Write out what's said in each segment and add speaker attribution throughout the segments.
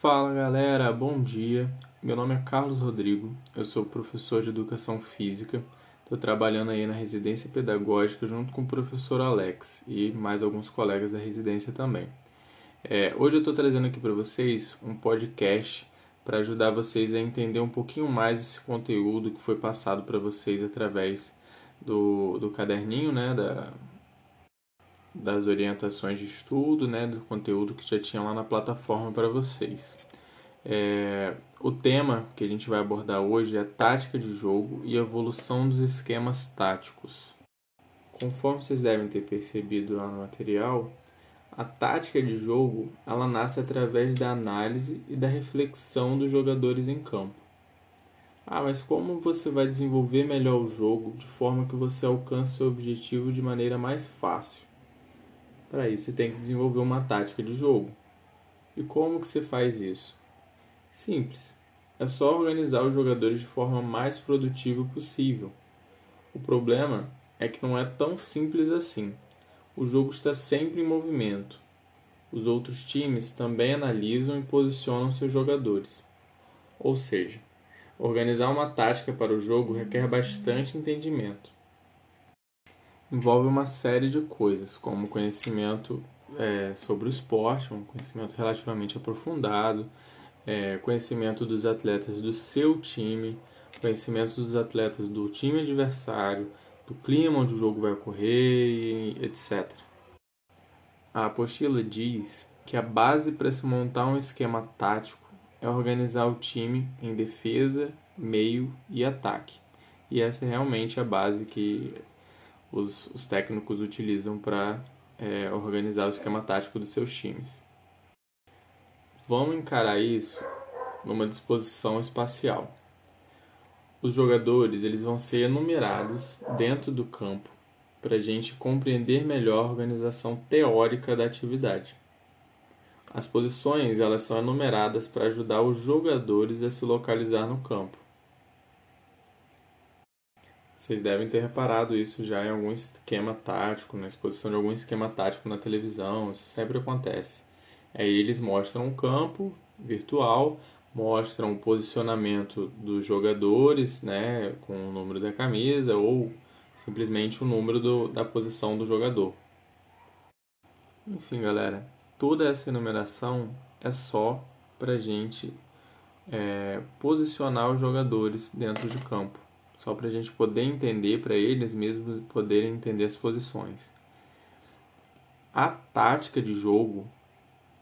Speaker 1: Fala galera, bom dia. Meu nome é Carlos Rodrigo, eu sou professor de educação física. Estou trabalhando aí na residência pedagógica junto com o professor Alex e mais alguns colegas da residência também. É, hoje eu estou trazendo aqui para vocês um podcast para ajudar vocês a entender um pouquinho mais esse conteúdo que foi passado para vocês através do, do caderninho, né, da, das orientações de estudo, né, do conteúdo que já tinha lá na plataforma para vocês. É, o tema que a gente vai abordar hoje é tática de jogo e evolução dos esquemas táticos. Conforme vocês devem ter percebido lá no material, a tática de jogo ela nasce através da análise e da reflexão dos jogadores em campo. Ah, mas como você vai desenvolver melhor o jogo de forma que você alcance seu objetivo de maneira mais fácil? Para isso, você tem que desenvolver uma tática de jogo. E como que você faz isso? Simples. É só organizar os jogadores de forma mais produtiva possível. O problema é que não é tão simples assim. O jogo está sempre em movimento. Os outros times também analisam e posicionam seus jogadores. Ou seja, organizar uma tática para o jogo requer bastante entendimento envolve uma série de coisas, como conhecimento é, sobre o esporte, um conhecimento relativamente aprofundado, é, conhecimento dos atletas do seu time, conhecimento dos atletas do time adversário, do clima onde o jogo vai ocorrer, etc. A apostila diz que a base para se montar um esquema tático é organizar o time em defesa, meio e ataque. E essa é realmente a base que os, os técnicos utilizam para é, organizar o esquema tático dos seus times. Vamos encarar isso numa disposição espacial. Os jogadores eles vão ser enumerados dentro do campo para a gente compreender melhor a organização teórica da atividade. As posições elas são enumeradas para ajudar os jogadores a se localizar no campo. Vocês devem ter reparado isso já em algum esquema tático, na exposição de algum esquema tático na televisão, isso sempre acontece. Aí eles mostram um campo virtual, mostram o posicionamento dos jogadores, né, com o número da camisa ou simplesmente o número do, da posição do jogador. Enfim, galera, toda essa enumeração é só para gente é, posicionar os jogadores dentro de campo só para a gente poder entender, para eles mesmos poderem entender as posições. A tática de jogo,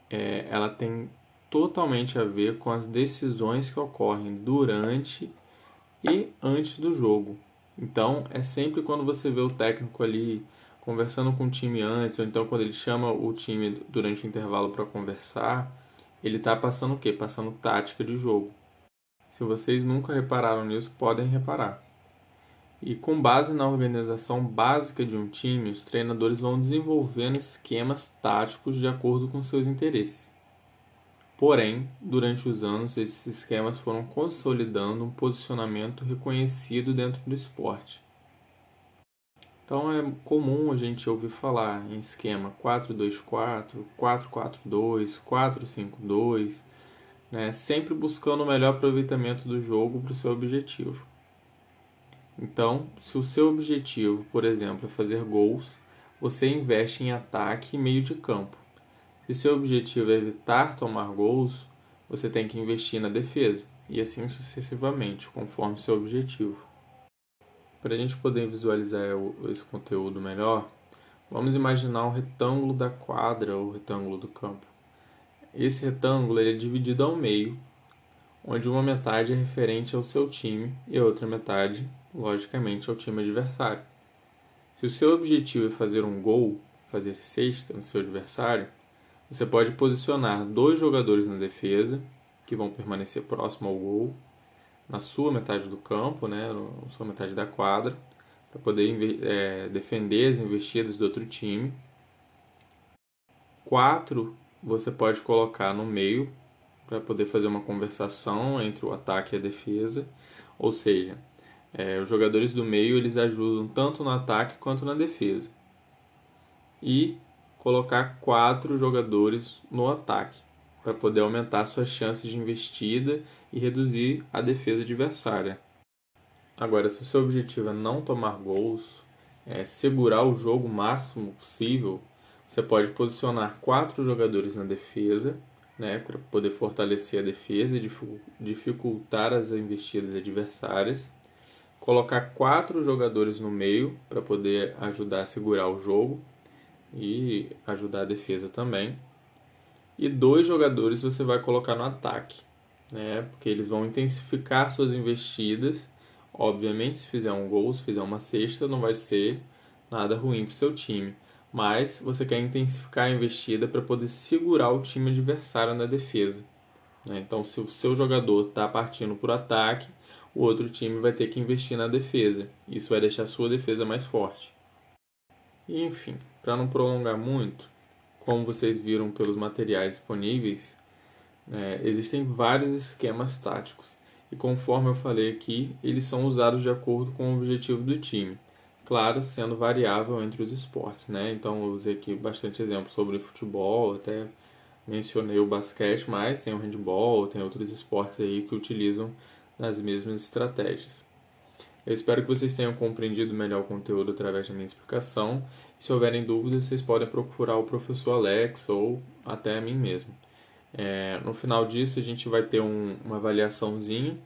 Speaker 1: é, ela tem totalmente a ver com as decisões que ocorrem durante e antes do jogo. Então, é sempre quando você vê o técnico ali conversando com o time antes, ou então quando ele chama o time durante o intervalo para conversar, ele está passando o quê? Passando tática de jogo. Se vocês nunca repararam nisso, podem reparar. E com base na organização básica de um time, os treinadores vão desenvolvendo esquemas táticos de acordo com seus interesses. Porém, durante os anos, esses esquemas foram consolidando um posicionamento reconhecido dentro do esporte. Então é comum a gente ouvir falar em esquema 4-2-4, 4-4-2, 4-5-2, né? sempre buscando o melhor aproveitamento do jogo para o seu objetivo. Então, se o seu objetivo, por exemplo, é fazer gols, você investe em ataque e meio de campo. Se seu objetivo é evitar tomar gols, você tem que investir na defesa, e assim sucessivamente, conforme seu objetivo. Para a gente poder visualizar esse conteúdo melhor, vamos imaginar um retângulo da quadra ou retângulo do campo. Esse retângulo é dividido ao meio, onde uma metade é referente ao seu time e a outra metade logicamente, ao time adversário. Se o seu objetivo é fazer um gol, fazer cesta no seu adversário, você pode posicionar dois jogadores na defesa, que vão permanecer próximo ao gol, na sua metade do campo, né, na sua metade da quadra, para poder é, defender as investidas do outro time. Quatro você pode colocar no meio para poder fazer uma conversação entre o ataque e a defesa, ou seja, é, os jogadores do meio eles ajudam tanto no ataque quanto na defesa. E colocar quatro jogadores no ataque. para poder aumentar suas chances de investida e reduzir a defesa adversária. Agora, se o seu objetivo é não tomar gols, é segurar o jogo o máximo possível, você pode posicionar quatro jogadores na defesa, né, para poder fortalecer a defesa e dificultar as investidas adversárias. Colocar quatro jogadores no meio para poder ajudar a segurar o jogo e ajudar a defesa também. E dois jogadores você vai colocar no ataque, né, porque eles vão intensificar suas investidas. Obviamente, se fizer um gol, se fizer uma cesta, não vai ser nada ruim para o seu time mas você quer intensificar a investida para poder segurar o time adversário na defesa. Né? Então, se o seu jogador está partindo por ataque, o outro time vai ter que investir na defesa. Isso vai deixar a sua defesa mais forte. E, enfim, para não prolongar muito, como vocês viram pelos materiais disponíveis, é, existem vários esquemas táticos. E conforme eu falei aqui, eles são usados de acordo com o objetivo do time claro, sendo variável entre os esportes, né? Então eu usei aqui bastante exemplo sobre futebol, até mencionei o basquete, mas tem o handball, tem outros esportes aí que utilizam as mesmas estratégias. Eu espero que vocês tenham compreendido melhor o conteúdo através da minha explicação. Se houverem dúvidas, vocês podem procurar o professor Alex ou até a mim mesmo. É, no final disso, a gente vai ter um, uma avaliaçãozinha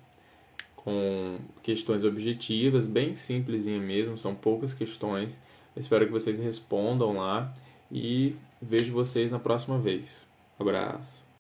Speaker 1: com questões objetivas, bem simples mesmo, são poucas questões. Espero que vocês respondam lá e vejo vocês na próxima vez. Abraço.